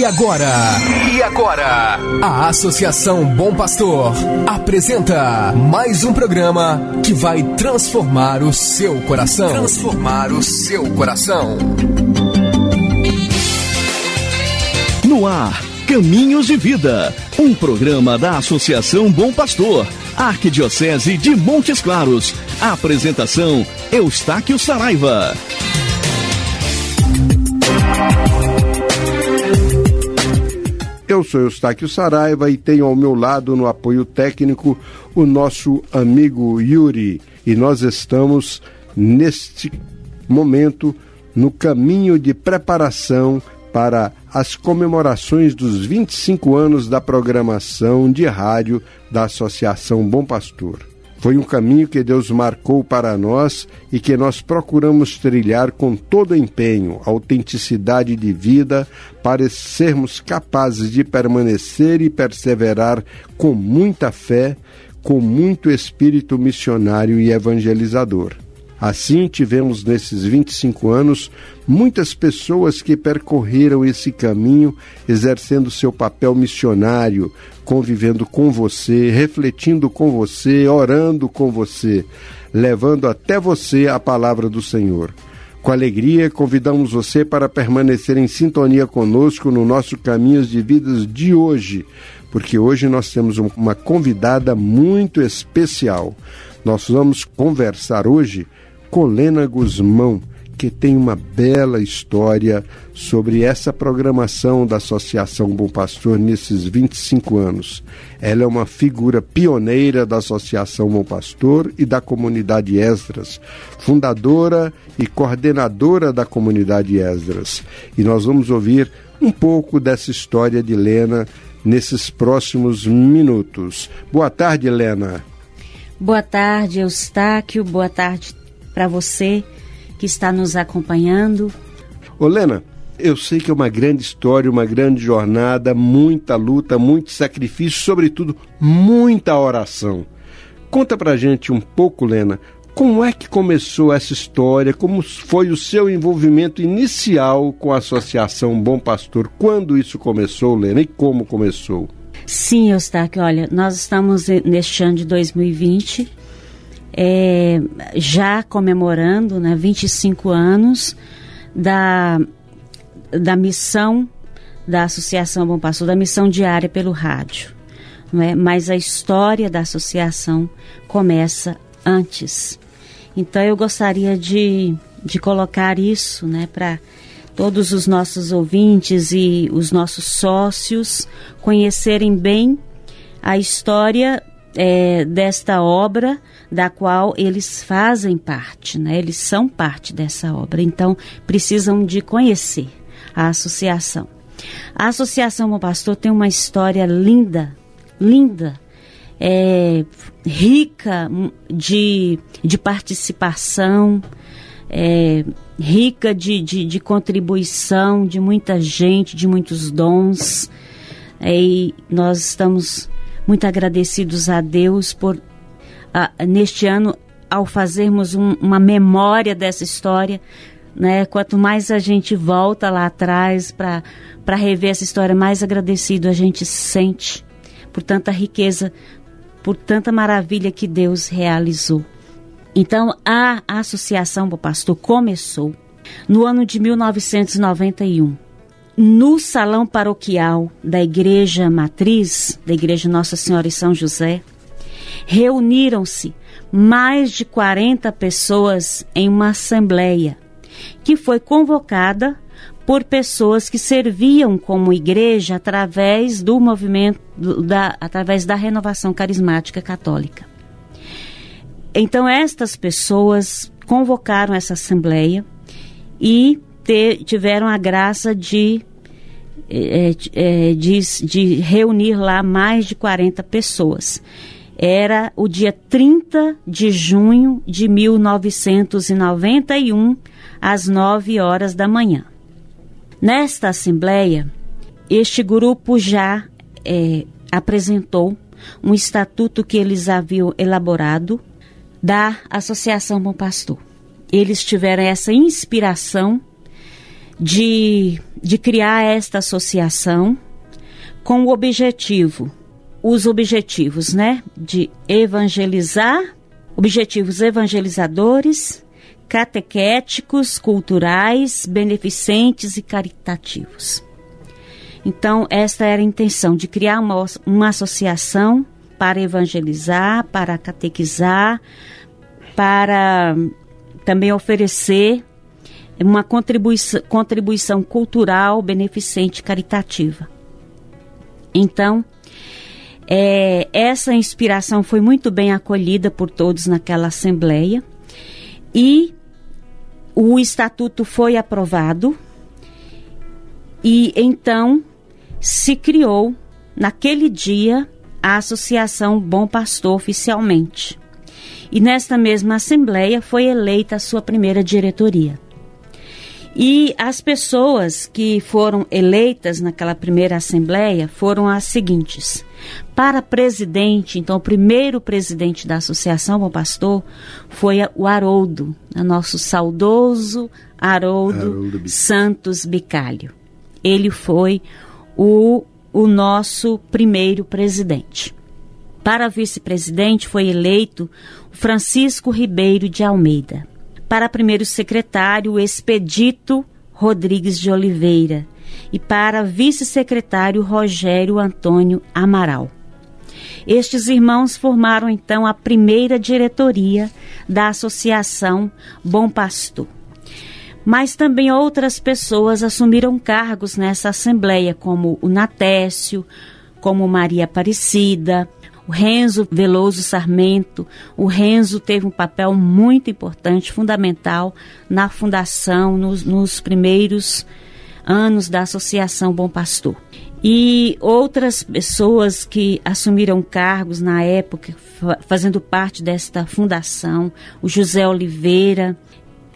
E agora? E agora? A Associação Bom Pastor apresenta mais um programa que vai transformar o seu coração. Transformar o seu coração. No ar, Caminhos de Vida, um programa da Associação Bom Pastor, Arquidiocese de Montes Claros. A apresentação Eustáquio Saraiva. Eu sou Eustáquio Saraiva e tenho ao meu lado no apoio técnico o nosso amigo Yuri. E nós estamos neste momento no caminho de preparação para as comemorações dos 25 anos da programação de rádio da Associação Bom Pastor. Foi um caminho que Deus marcou para nós e que nós procuramos trilhar com todo empenho, autenticidade de vida, para sermos capazes de permanecer e perseverar com muita fé, com muito espírito missionário e evangelizador. Assim, tivemos nesses 25 anos muitas pessoas que percorreram esse caminho, exercendo seu papel missionário, convivendo com você, refletindo com você, orando com você, levando até você a palavra do Senhor. Com alegria, convidamos você para permanecer em sintonia conosco no nosso Caminhos de Vidas de hoje, porque hoje nós temos uma convidada muito especial. Nós vamos conversar hoje Colena Guzmão, que tem uma bela história sobre essa programação da Associação Bom Pastor nesses 25 anos. Ela é uma figura pioneira da Associação Bom Pastor e da comunidade Esdras, fundadora e coordenadora da comunidade Esdras. E nós vamos ouvir um pouco dessa história de Helena nesses próximos minutos. Boa tarde, Helena. Boa tarde, Eustáquio. Boa tarde para você que está nos acompanhando. Olena, eu sei que é uma grande história, uma grande jornada, muita luta, muito sacrifício, sobretudo muita oração. Conta pra gente um pouco, Lena, como é que começou essa história? Como foi o seu envolvimento inicial com a Associação Bom Pastor? Quando isso começou, Lena, e como começou? Sim, Eustáquio, olha, nós estamos neste ano de 2020 é, já comemorando né, 25 anos da, da missão da Associação Bom Pastor, da missão diária pelo rádio. Não é? Mas a história da associação começa antes. Então eu gostaria de, de colocar isso né, para todos os nossos ouvintes e os nossos sócios conhecerem bem a história é, desta obra da qual eles fazem parte, né? Eles são parte dessa obra, então precisam de conhecer a associação. A Associação Bom Pastor tem uma história linda, linda, é, rica de, de participação, é, rica de, de, de, contribuição de muita gente, de muitos dons. É, e nós estamos muito agradecidos a Deus por, neste ano, ao fazermos um, uma memória dessa história, né? Quanto mais a gente volta lá atrás para rever essa história, mais agradecido a gente se sente por tanta riqueza, por tanta maravilha que Deus realizou. Então, a Associação Bom Pastor começou no ano de 1991 no salão paroquial da Igreja Matriz, da Igreja Nossa Senhora e São José, reuniram-se mais de 40 pessoas em uma assembleia que foi convocada por pessoas que serviam como igreja através do movimento da através da renovação carismática católica. Então estas pessoas convocaram essa assembleia e te, tiveram a graça de é, é, de, de reunir lá mais de 40 pessoas. Era o dia 30 de junho de 1991, às 9 horas da manhã. Nesta assembleia, este grupo já é, apresentou um estatuto que eles haviam elaborado da Associação Bom Pastor. Eles tiveram essa inspiração de, de criar esta associação com o objetivo, os objetivos, né, de evangelizar, objetivos evangelizadores, catequéticos, culturais, beneficentes e caritativos. Então, esta era a intenção de criar uma, uma associação para evangelizar, para catequizar, para também oferecer uma contribuição, contribuição cultural, beneficente, caritativa. Então, é, essa inspiração foi muito bem acolhida por todos naquela assembleia e o estatuto foi aprovado e então se criou naquele dia a Associação Bom Pastor oficialmente. E nesta mesma assembleia foi eleita a sua primeira diretoria. E as pessoas que foram eleitas naquela primeira assembleia foram as seguintes: para presidente, então o primeiro presidente da Associação Bom Pastor foi o Haroldo, nosso saudoso Haroldo, Haroldo Santos Bicalho. Ele foi o, o nosso primeiro presidente. Para vice-presidente foi eleito Francisco Ribeiro de Almeida. Para primeiro secretário, Expedito Rodrigues de Oliveira. E para vice-secretário, Rogério Antônio Amaral. Estes irmãos formaram então a primeira diretoria da Associação Bom Pastor. Mas também outras pessoas assumiram cargos nessa assembleia, como o Natécio, como Maria Aparecida, o Renzo Veloso Sarmento. O Renzo teve um papel muito importante, fundamental na fundação, nos, nos primeiros anos da Associação Bom Pastor e outras pessoas que assumiram cargos na época, fazendo parte desta fundação, o José Oliveira,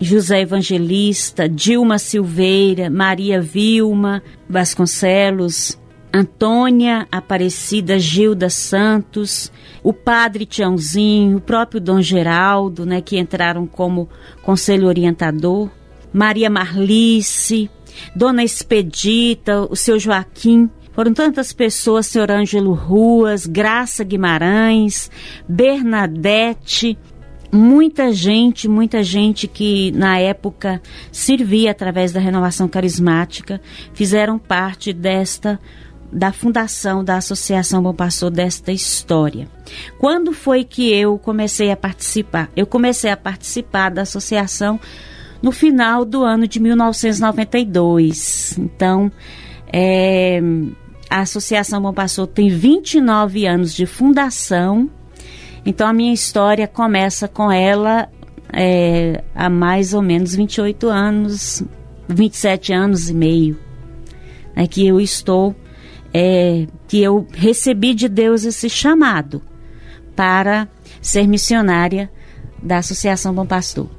José Evangelista, Dilma Silveira, Maria Vilma Vasconcelos, Antônia Aparecida Gilda Santos, o padre Tiãozinho, o próprio Dom Geraldo, né, que entraram como conselho orientador, Maria Marlice, Dona Expedita, o seu Joaquim. Foram tantas pessoas, senhor Ângelo Ruas, Graça Guimarães, Bernadette, muita gente, muita gente que na época servia através da renovação carismática, fizeram parte desta da fundação da Associação Bom Pastor desta história. Quando foi que eu comecei a participar? Eu comecei a participar da associação no final do ano de 1992. Então, é, a Associação Bom Pastor tem 29 anos de fundação. Então, a minha história começa com ela é, há mais ou menos 28 anos, 27 anos e meio, é que eu estou, é, que eu recebi de Deus esse chamado para ser missionária da Associação Bom Pastor.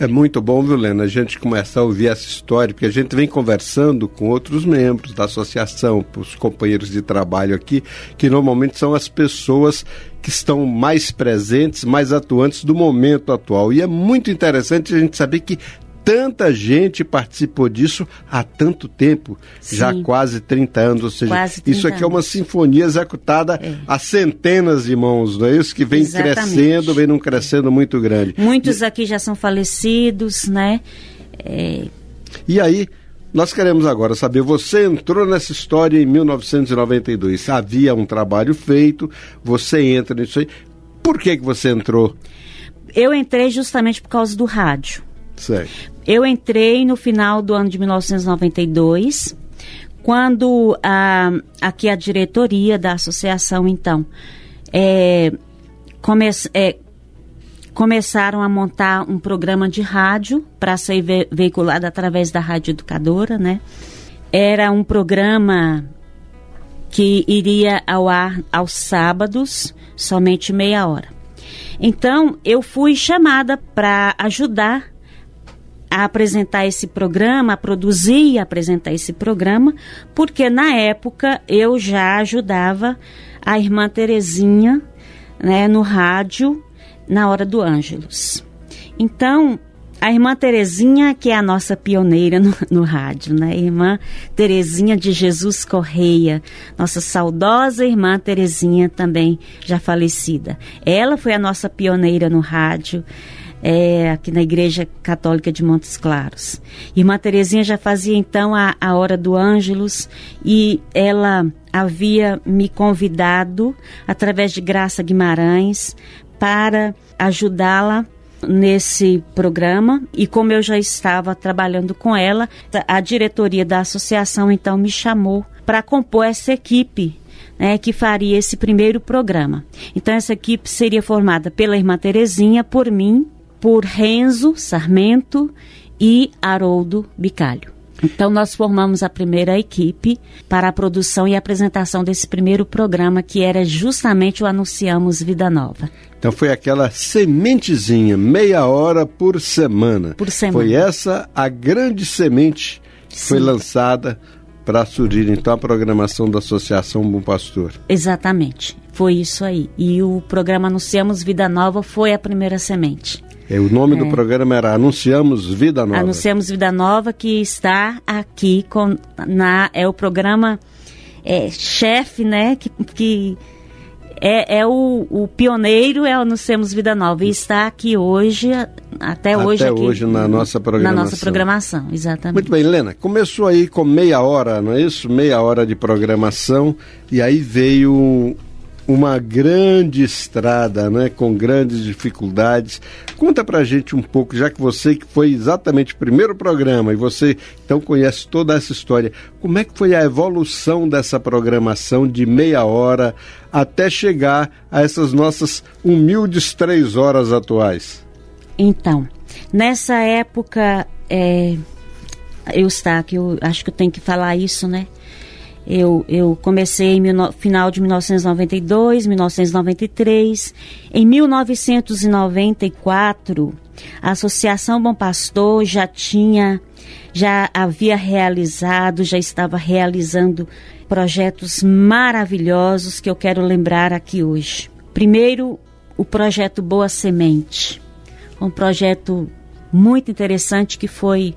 É muito bom, viu, Lena, a gente começar a ouvir essa história, porque a gente vem conversando com outros membros da associação, os companheiros de trabalho aqui, que normalmente são as pessoas que estão mais presentes, mais atuantes do momento atual. E é muito interessante a gente saber que tanta gente participou disso há tanto tempo, Sim. já quase 30 anos, ou seja, isso aqui é uma sinfonia executada é. a centenas de mãos, não é isso? Que vem Exatamente. crescendo, vem num crescendo muito grande. Muitos e... aqui já são falecidos, né? É... E aí, nós queremos agora saber, você entrou nessa história em 1992, havia um trabalho feito, você entra nisso aí, por que, que você entrou? Eu entrei justamente por causa do rádio. Certo. Eu entrei no final do ano de 1992, quando a, aqui a diretoria da associação, então, é, come, é, começaram a montar um programa de rádio para ser ve veiculado através da Rádio Educadora, né? Era um programa que iria ao ar aos sábados, somente meia hora. Então, eu fui chamada para ajudar a apresentar esse programa, a produzir e apresentar esse programa, porque na época eu já ajudava a irmã Terezinha né, no rádio na hora do Ângelos. Então, a irmã Terezinha, que é a nossa pioneira no, no rádio, né? Irmã Terezinha de Jesus Correia, nossa saudosa irmã Terezinha também já falecida. Ela foi a nossa pioneira no rádio. É, aqui na Igreja Católica de Montes Claros. Irmã Terezinha já fazia então a, a Hora do Ângelus e ela havia me convidado, através de Graça Guimarães, para ajudá-la nesse programa e como eu já estava trabalhando com ela, a diretoria da associação então me chamou para compor essa equipe né, que faria esse primeiro programa. Então essa equipe seria formada pela irmã Terezinha, por mim, por Renzo Sarmento e Haroldo Bicalho. Então, nós formamos a primeira equipe para a produção e apresentação desse primeiro programa, que era justamente o Anunciamos Vida Nova. Então, foi aquela sementezinha, meia hora por semana. Por semana. Foi essa a grande semente que Sim. foi lançada para surgir, então, a programação da Associação Bom Pastor. Exatamente, foi isso aí. E o programa Anunciamos Vida Nova foi a primeira semente. É, o nome é. do programa era Anunciamos Vida Nova. Anunciamos Vida Nova, que está aqui com, na, é o programa é, chefe, né? Que, que é, é o, o, pioneiro, é o Anunciamos Vida Nova. E está aqui hoje, até, hoje. Até hoje na nossa programação. Na nossa programação, exatamente. Muito bem, Helena. Começou aí com meia hora, não é isso? Meia hora de programação. E aí veio uma grande estrada, né, com grandes dificuldades. Conta pra gente um pouco, já que você que foi exatamente o primeiro programa e você então conhece toda essa história, como é que foi a evolução dessa programação de meia hora até chegar a essas nossas humildes três horas atuais? Então, nessa época, é, eu está que eu acho que eu tenho que falar isso, né? Eu, eu comecei no final de 1992, 1993. Em 1994, a Associação Bom Pastor já tinha, já havia realizado, já estava realizando projetos maravilhosos que eu quero lembrar aqui hoje. Primeiro, o projeto Boa Semente, um projeto muito interessante que foi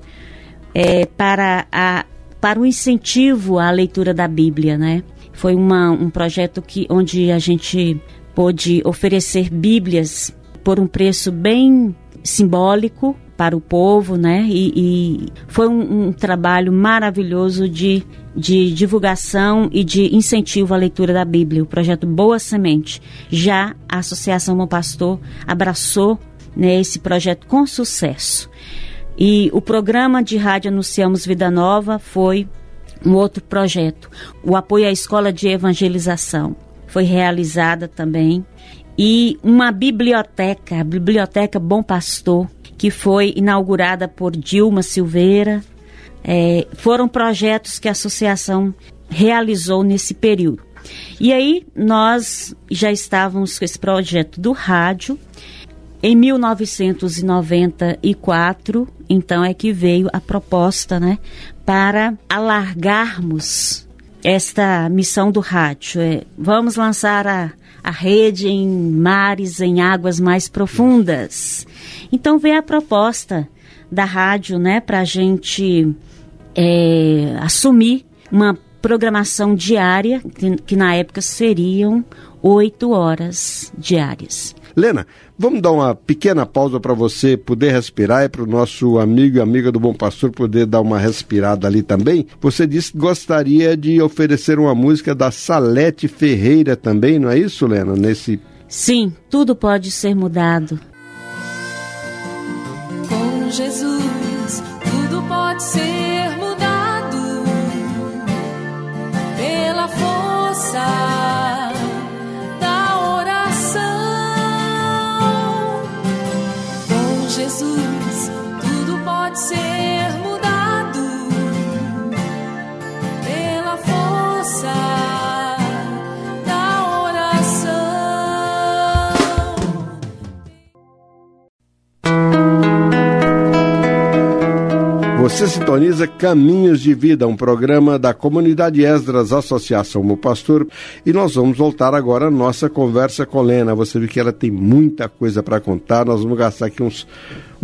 é, para a para o incentivo à leitura da Bíblia, né? Foi uma, um projeto que, onde a gente pôde oferecer Bíblias por um preço bem simbólico para o povo, né? E, e foi um, um, trabalho maravilhoso de, de divulgação e de incentivo à leitura da Bíblia, o projeto Boa Semente. Já a Associação Bom Pastor abraçou né, esse projeto com sucesso. E o programa de rádio Anunciamos Vida Nova foi um outro projeto. O apoio à escola de evangelização foi realizada também. E uma biblioteca, a Biblioteca Bom Pastor, que foi inaugurada por Dilma Silveira. É, foram projetos que a associação realizou nesse período. E aí nós já estávamos com esse projeto do rádio em 1994, então é que veio a proposta, né, para alargarmos esta missão do rádio. É, vamos lançar a, a rede em mares, em águas mais profundas. Então veio a proposta da rádio, né, para a gente é, assumir uma programação diária, que, que na época seriam oito horas diárias. Lena, vamos dar uma pequena pausa para você poder respirar e para o nosso amigo e amiga do Bom Pastor poder dar uma respirada ali também. Você disse que gostaria de oferecer uma música da Salete Ferreira também, não é isso, Lena? Nesse Sim, tudo pode ser mudado. Com Jesus, tudo pode ser Você sintoniza Caminhos de Vida, um programa da comunidade Esdras Associação Meu Pastor, e nós vamos voltar agora à nossa conversa com Lena. Você viu que ela tem muita coisa para contar, nós vamos gastar aqui uns,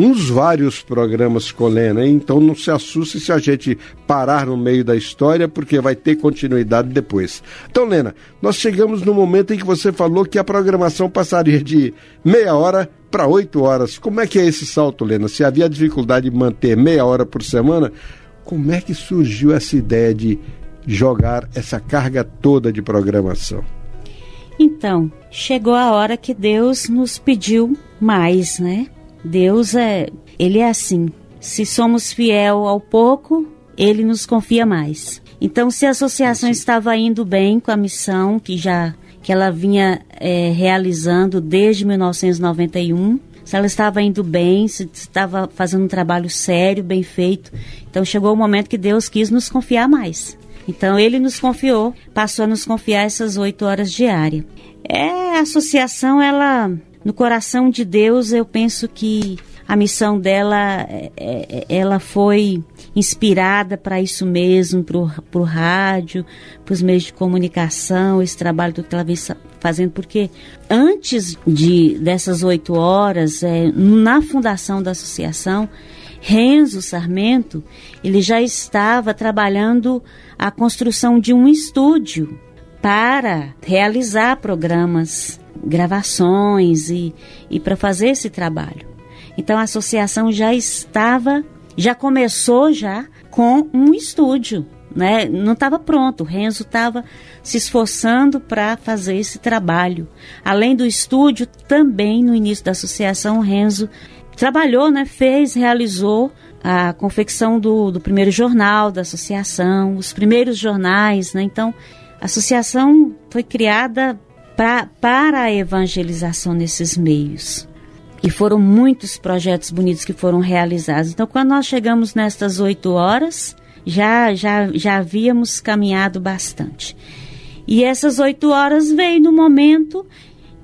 uns vários programas com Lena, então não se assuste se a gente parar no meio da história, porque vai ter continuidade depois. Então, Lena, nós chegamos no momento em que você falou que a programação passaria de meia hora para oito horas. Como é que é esse salto, Lena? Se havia dificuldade de manter meia hora por semana, como é que surgiu essa ideia de jogar essa carga toda de programação? Então, chegou a hora que Deus nos pediu mais, né? Deus é, ele é assim. Se somos fiel ao pouco, ele nos confia mais. Então, se a associação estava indo bem com a missão que já que ela vinha é, realizando desde 1991, se ela estava indo bem, se estava fazendo um trabalho sério, bem feito, então chegou o momento que Deus quis nos confiar mais. Então ele nos confiou, passou a nos confiar essas oito horas diárias. É, a associação, ela, no coração de Deus, eu penso que a missão dela, é, é ela foi inspirada para isso mesmo, para o rádio, para os meios de comunicação, esse trabalho que ela vem fazendo, porque antes de dessas oito horas, é, na fundação da associação, Renzo Sarmento, ele já estava trabalhando a construção de um estúdio para realizar programas, gravações e, e para fazer esse trabalho. Então a associação já estava, já começou já com um estúdio, né? Não estava pronto. O Renzo estava se esforçando para fazer esse trabalho. Além do estúdio, também no início da associação, o Renzo trabalhou, né, fez, realizou a confecção do, do primeiro jornal da associação, os primeiros jornais, né? Então, a associação foi criada pra, para a evangelização nesses meios. E foram muitos projetos bonitos que foram realizados. Então, quando nós chegamos nestas oito horas, já, já, já havíamos caminhado bastante. E essas oito horas veio no momento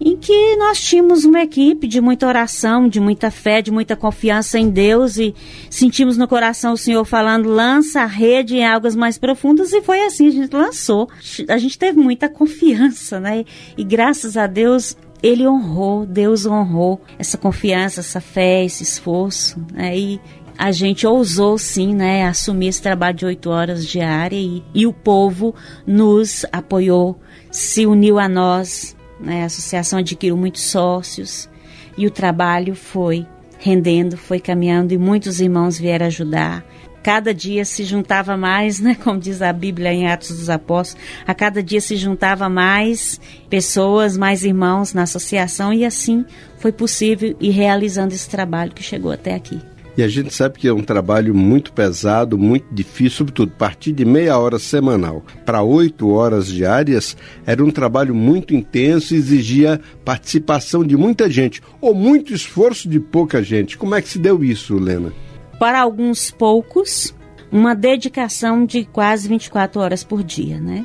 em que nós tínhamos uma equipe de muita oração, de muita fé, de muita confiança em Deus e sentimos no coração o Senhor falando: lança a rede em águas mais profundas e foi assim, a gente lançou. A gente teve muita confiança, né? E graças a Deus ele honrou, Deus honrou essa confiança, essa fé, esse esforço, né? E a gente ousou sim, né, assumir esse trabalho de oito horas diária e, e o povo nos apoiou, se uniu a nós, né? A associação adquiriu muitos sócios e o trabalho foi rendendo, foi caminhando e muitos irmãos vieram ajudar. Cada dia se juntava mais, né, como diz a Bíblia em Atos dos Apóstolos, a cada dia se juntava mais pessoas, mais irmãos na associação e assim foi possível ir realizando esse trabalho que chegou até aqui. E a gente sabe que é um trabalho muito pesado, muito difícil, sobretudo partir de meia hora semanal para oito horas diárias era um trabalho muito intenso e exigia participação de muita gente, ou muito esforço de pouca gente. Como é que se deu isso, Lena? Para alguns poucos, uma dedicação de quase 24 horas por dia, né?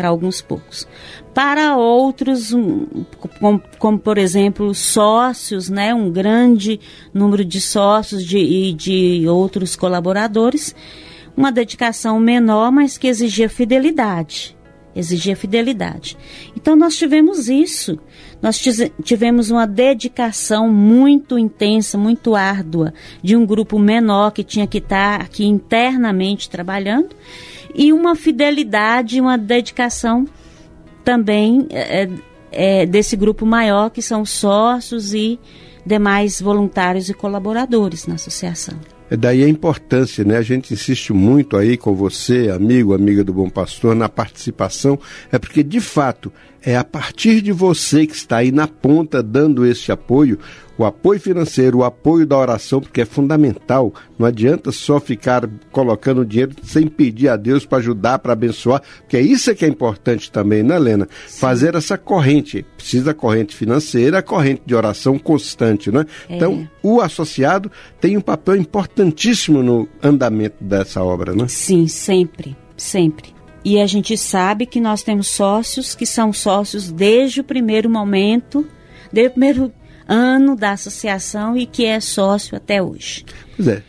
Para alguns poucos. Para outros, um, como, como, por exemplo sócios, né, um grande número de sócios de, e de outros colaboradores, uma dedicação menor, mas que exigia fidelidade. Exigia fidelidade. Então nós tivemos isso. Nós tivemos uma dedicação muito intensa, muito árdua, de um grupo menor que tinha que estar aqui internamente trabalhando e uma fidelidade, uma dedicação também é, é, desse grupo maior, que são sócios e demais voluntários e colaboradores na associação. É daí a importância, né? A gente insiste muito aí com você, amigo, amiga do Bom Pastor, na participação, é porque de fato é a partir de você que está aí na ponta dando esse apoio, o apoio financeiro, o apoio da oração, porque é fundamental. Não adianta só ficar colocando dinheiro sem pedir a Deus para ajudar, para abençoar, porque é isso que é importante também, né, Helena? Sim. Fazer essa corrente. Precisa corrente financeira, corrente de oração constante, né? É. Então, o associado tem um papel importantíssimo no andamento dessa obra, né? Sim, sempre, sempre. E a gente sabe que nós temos sócios que são sócios desde o primeiro momento, desde o primeiro ano da associação e que é sócio até hoje. Pois é.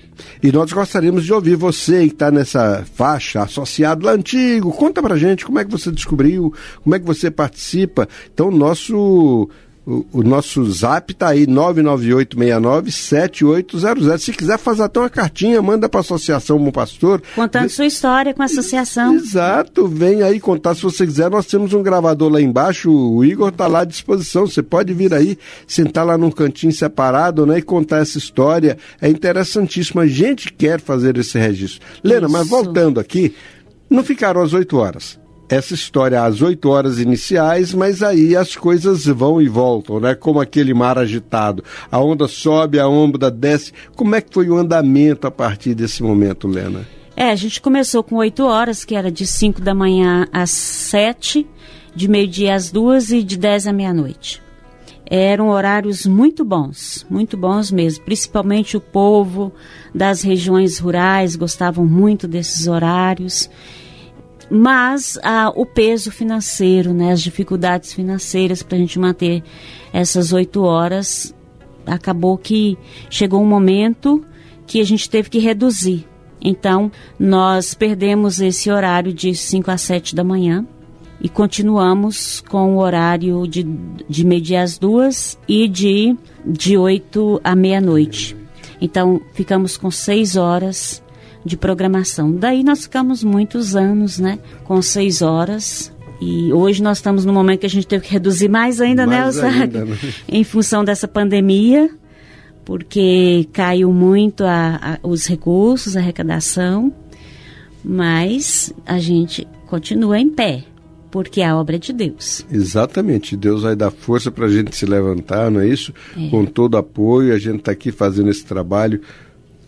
E nós gostaríamos de ouvir você que está nessa faixa, associado lá antigo. Conta pra gente como é que você descobriu, como é que você participa. Então, nosso O, o, nosso zap tá aí, 998697800. Se quiser fazer até uma cartinha, manda para a Associação Bom Pastor. Contando sua história com a associação. Exato, vem aí contar se você quiser. Nós temos um gravador lá embaixo, o Igor tá lá à disposição. Você pode vir aí, sentar lá num cantinho separado, né, e contar essa história. É interessantíssimo. A gente quer fazer esse registro. Lena, Isso. mas voltando aqui, não ficaram às 8 horas essa história às 8 horas iniciais, mas aí as coisas vão e voltam, né? Como aquele mar agitado. A onda sobe, a onda desce. Como é que foi o andamento a partir desse momento, Lena? É, a gente começou com 8 horas, que era de 5 da manhã às 7, de meio-dia às 2 e de 10 à meia-noite. Eram horários muito bons, muito bons mesmo. Principalmente o povo das regiões rurais gostavam muito desses horários mas ah, o peso financeiro, né, as dificuldades financeiras para a gente manter essas oito horas, acabou que chegou um momento que a gente teve que reduzir. Então, nós perdemos esse horário de 5 a 7 da manhã e continuamos com o horário de, de meio-dia às duas e de, de 8 à meia-noite. Então, ficamos com seis horas de programação. Daí nós ficamos muitos anos, né, com seis horas. E hoje nós estamos no momento que a gente teve que reduzir mais ainda, né, mais né, ainda, né? em função dessa pandemia, porque caiu muito a, a, os recursos, a arrecadação, mas a gente continua em pé porque a obra é de Deus. Exatamente, Deus vai dar força para a gente se levantar, não é isso? É. Com todo apoio, a gente está aqui fazendo esse trabalho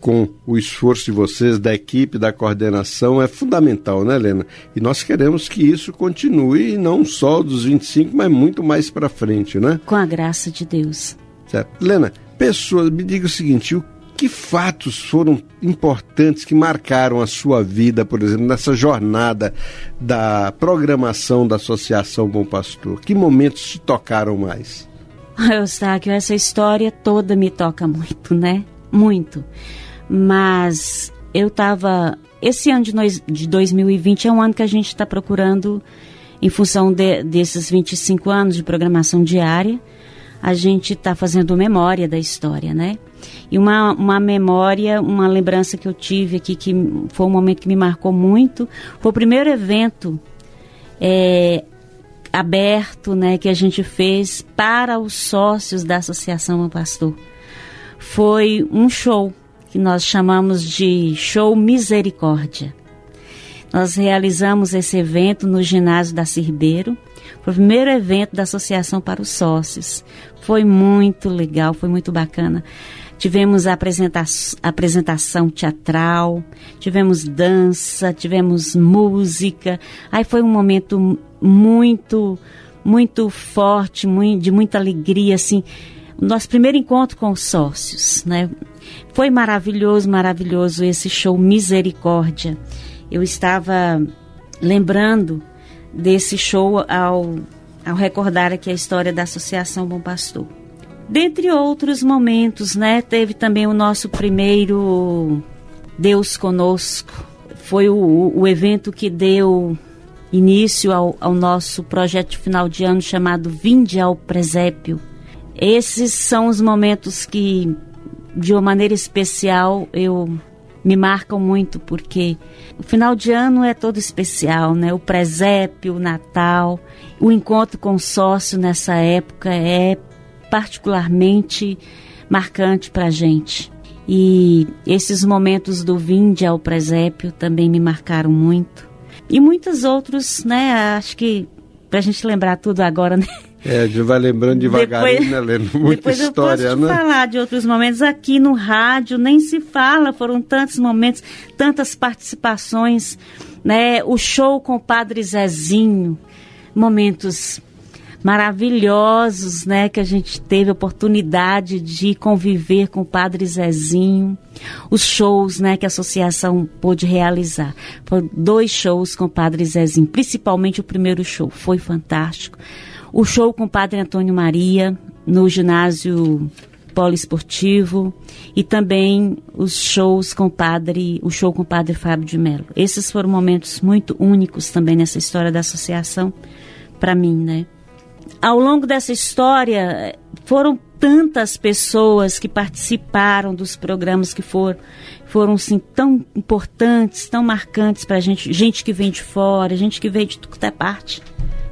com o esforço de vocês, da equipe, da coordenação, é fundamental, né, Helena? E nós queremos que isso continue, não só dos 25, mas muito mais para frente, né? Com a graça de Deus. Certo. Helena, pessoas, me diga o seguinte, o que fatos foram importantes que marcaram a sua vida, por exemplo, nessa jornada da programação da Associação Bom Pastor? Que momentos te tocaram mais? Eustáquio, essa história toda me toca muito, né? Muito. Mas eu estava. Esse ano de, nós, de 2020 é um ano que a gente está procurando, em função de, desses 25 anos de programação diária, a gente está fazendo memória da história, né? E uma, uma memória, uma lembrança que eu tive aqui, que foi um momento que me marcou muito, foi o primeiro evento é, aberto né, que a gente fez para os sócios da Associação Pastor. Foi um show que nós chamamos de Show Misericórdia. Nós realizamos esse evento no ginásio da Cirbeiro. O primeiro evento da Associação para os Sócios. Foi muito legal, foi muito bacana. Tivemos apresenta apresentação teatral, tivemos dança, tivemos música. Aí foi um momento muito, muito forte, muito, de muita alegria, assim. Nosso primeiro encontro com os sócios, né? Foi maravilhoso, maravilhoso esse show Misericórdia. Eu estava lembrando desse show ao, ao recordar aqui a história da Associação Bom Pastor. Dentre outros momentos, né, teve também o nosso primeiro Deus Conosco. Foi o, o evento que deu início ao, ao nosso projeto de final de ano chamado Vinde ao Presépio. Esses são os momentos que de uma maneira especial, eu me marcam muito porque o final de ano é todo especial, né? O presépio, o Natal, o encontro com o sócio nessa época é particularmente marcante para a gente. E esses momentos do vinde ao presépio também me marcaram muito. E muitos outros, né? Acho que para a gente lembrar tudo agora, né? É, a gente vai lembrando devagarinho, depois, né, Lendo? Muita depois história, eu posso te né? falar de outros momentos. Aqui no rádio nem se fala, foram tantos momentos, tantas participações, né? O show com o Padre Zezinho, momentos maravilhosos, né, que a gente teve a oportunidade de conviver com o Padre Zezinho, os shows, né, que a associação pôde realizar. Foram dois shows com o Padre Zezinho, principalmente o primeiro show, foi fantástico o show com o Padre Antônio Maria no ginásio poliesportivo e também os shows com o padre, o show com o padre Fábio de Mello. Esses foram momentos muito únicos também nessa história da associação para mim, né? ao longo dessa história, foram tantas pessoas que participaram dos programas que foram, foram assim, tão importantes, tão marcantes para a gente. Gente que vem de fora, gente que veio de tudo é parte,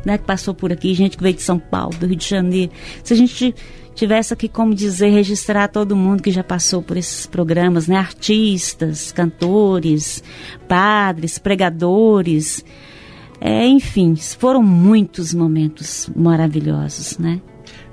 né, que passou por aqui, gente que veio de São Paulo, do Rio de Janeiro. Se a gente tivesse aqui como dizer, registrar todo mundo que já passou por esses programas, né? Artistas, cantores, padres, pregadores, é, enfim, foram muitos momentos maravilhosos, né?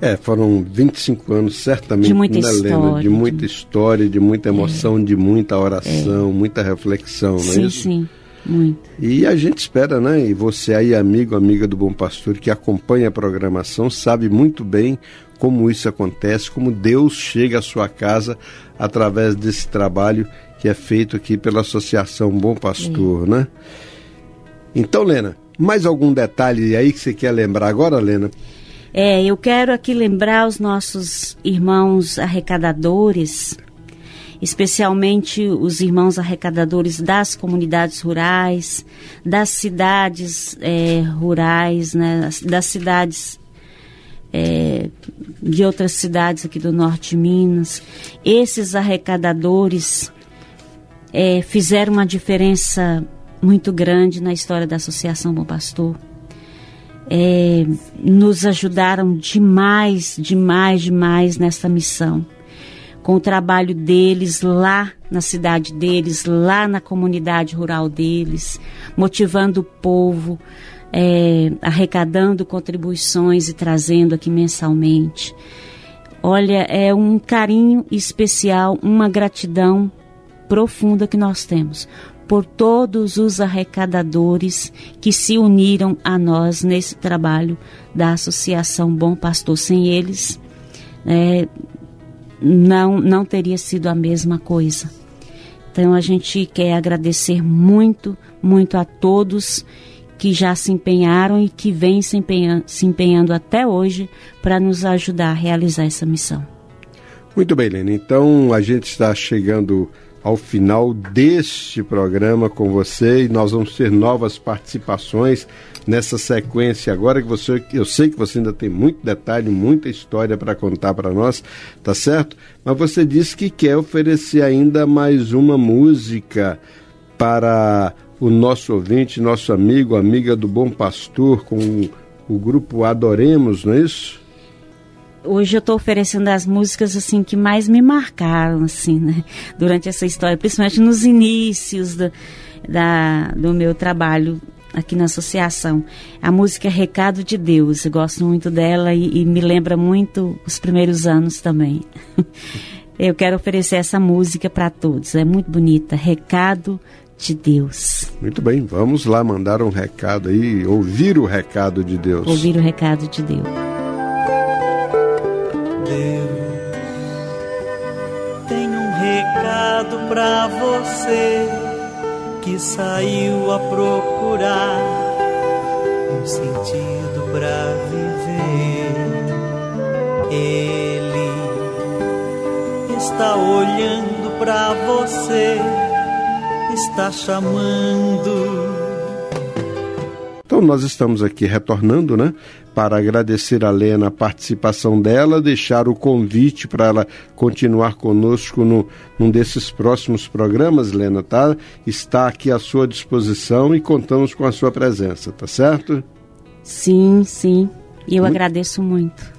É, foram 25 anos, certamente, de muita história, Helena? De muita história, de muita emoção, é. de muita oração, é. muita reflexão, não é sim, isso? Sim, muito. E a gente espera, né? E você aí, amigo, amiga do Bom Pastor, que acompanha a programação, sabe muito bem como isso acontece, como Deus chega à sua casa através desse trabalho que é feito aqui pela Associação Bom Pastor, né? Então, Lena, mais algum detalhe aí que você quer lembrar agora, Lena? É, eu quero aqui lembrar os nossos irmãos arrecadadores, especialmente os irmãos arrecadadores das comunidades rurais, das cidades é, rurais, né, das cidades é, de outras cidades aqui do norte de Minas. Esses arrecadadores é, fizeram uma diferença muito grande na história da Associação Bom Pastor. É, nos ajudaram demais, demais, demais nessa missão. Com o trabalho deles lá na cidade deles, lá na comunidade rural deles, motivando o povo, é, arrecadando contribuições e trazendo aqui mensalmente. Olha, é um carinho especial, uma gratidão profunda que nós temos por todos os arrecadadores que se uniram a nós nesse trabalho da Associação Bom Pastor. Sem eles, é, não, não teria sido a mesma coisa. Então a gente quer agradecer muito, muito a todos que já se empenharam e que vêm se empenhando, se empenhando até hoje para nos ajudar a realizar essa missão. Muito bem, Lene. Então a gente está chegando ao final deste programa com você e nós vamos ter novas participações nessa sequência agora que você eu sei que você ainda tem muito detalhe, muita história para contar para nós, tá certo? Mas você disse que quer oferecer ainda mais uma música para o nosso ouvinte, nosso amigo, amiga do Bom Pastor, com o, grupo Adoremos, não é isso? Hoje eu estou oferecendo as músicas assim que mais me marcaram assim, né? Durante essa história, principalmente nos inícios do, da, do meu trabalho aqui na associação. A música é Recado de Deus, eu gosto muito dela e, e me lembra muito os primeiros anos também. eu quero oferecer essa música para todos, é muito bonita. Recado de Deus. Muito bem, vamos lá mandar um recado aí, ouvir o recado de Deus. Ouvir o recado de Deus. Deus, você que saiu a procurar um sentido para viver. Ele está olhando para você está chamando. Então nós estamos aqui retornando, né? Para agradecer a Lena a participação dela, deixar o convite para ela continuar conosco no, num desses próximos programas, Lena, tá? Está aqui à sua disposição e contamos com a sua presença, tá certo? Sim, sim. E eu muito... agradeço muito.